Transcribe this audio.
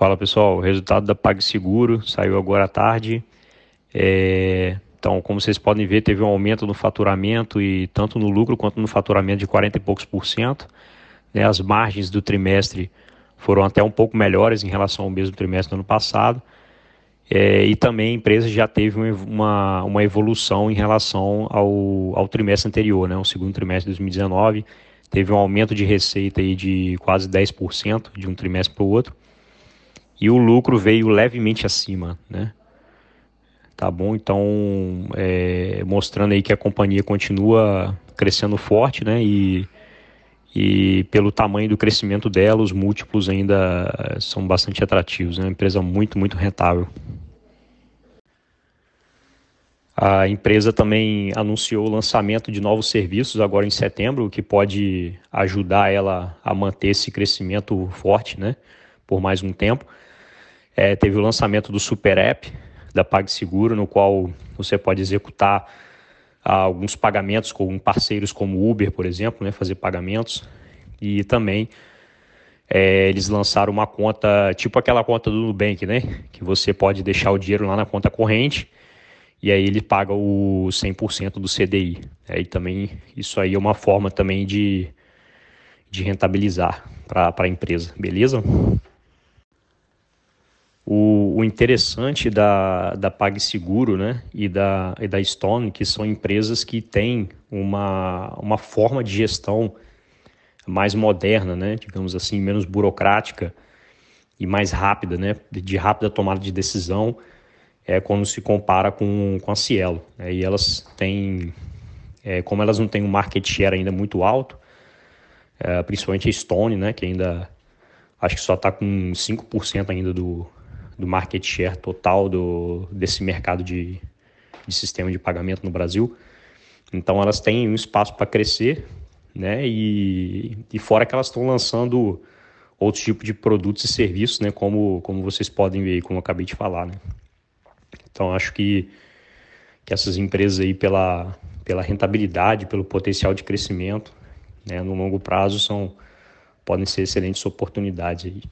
Fala pessoal, o resultado da PagSeguro saiu agora à tarde. É, então, como vocês podem ver, teve um aumento no faturamento e tanto no lucro quanto no faturamento de 40 e poucos por cento. Né, as margens do trimestre foram até um pouco melhores em relação ao mesmo trimestre do ano passado. É, e também a empresa já teve uma, uma evolução em relação ao, ao trimestre anterior, né, o segundo trimestre de 2019. Teve um aumento de receita aí de quase 10% de um trimestre para o outro e o lucro veio levemente acima, né? Tá bom? Então, é, mostrando aí que a companhia continua crescendo forte, né? E, e pelo tamanho do crescimento dela, os múltiplos ainda são bastante atrativos. É né? uma empresa muito, muito rentável. A empresa também anunciou o lançamento de novos serviços agora em setembro, o que pode ajudar ela a manter esse crescimento forte né, por mais um tempo. É, teve o lançamento do Super App da PagSeguro, no qual você pode executar ah, alguns pagamentos com parceiros como Uber, por exemplo, né, fazer pagamentos. E também é, eles lançaram uma conta, tipo aquela conta do Nubank, né? Que você pode deixar o dinheiro lá na conta corrente e aí ele paga o 100% do CDI. Aí também, isso aí é uma forma também de, de rentabilizar para a empresa, beleza? O, o interessante da, da PagSeguro né, e, da, e da Stone, que são empresas que têm uma, uma forma de gestão mais moderna, né, digamos assim, menos burocrática e mais rápida, né, de rápida tomada de decisão, é quando se compara com, com a Cielo. Né, e elas têm, é, como elas não têm um market share ainda muito alto, é, principalmente a Stone, né, que ainda acho que só está com 5% ainda do, do market share total do, desse mercado de, de sistema de pagamento no Brasil. Então elas têm um espaço para crescer, né? E, e fora que elas estão lançando outros tipos de produtos e serviços, né? Como, como vocês podem ver, como eu acabei de falar, né? Então acho que, que essas empresas aí pela, pela rentabilidade, pelo potencial de crescimento, né? No longo prazo são podem ser excelentes oportunidades aí.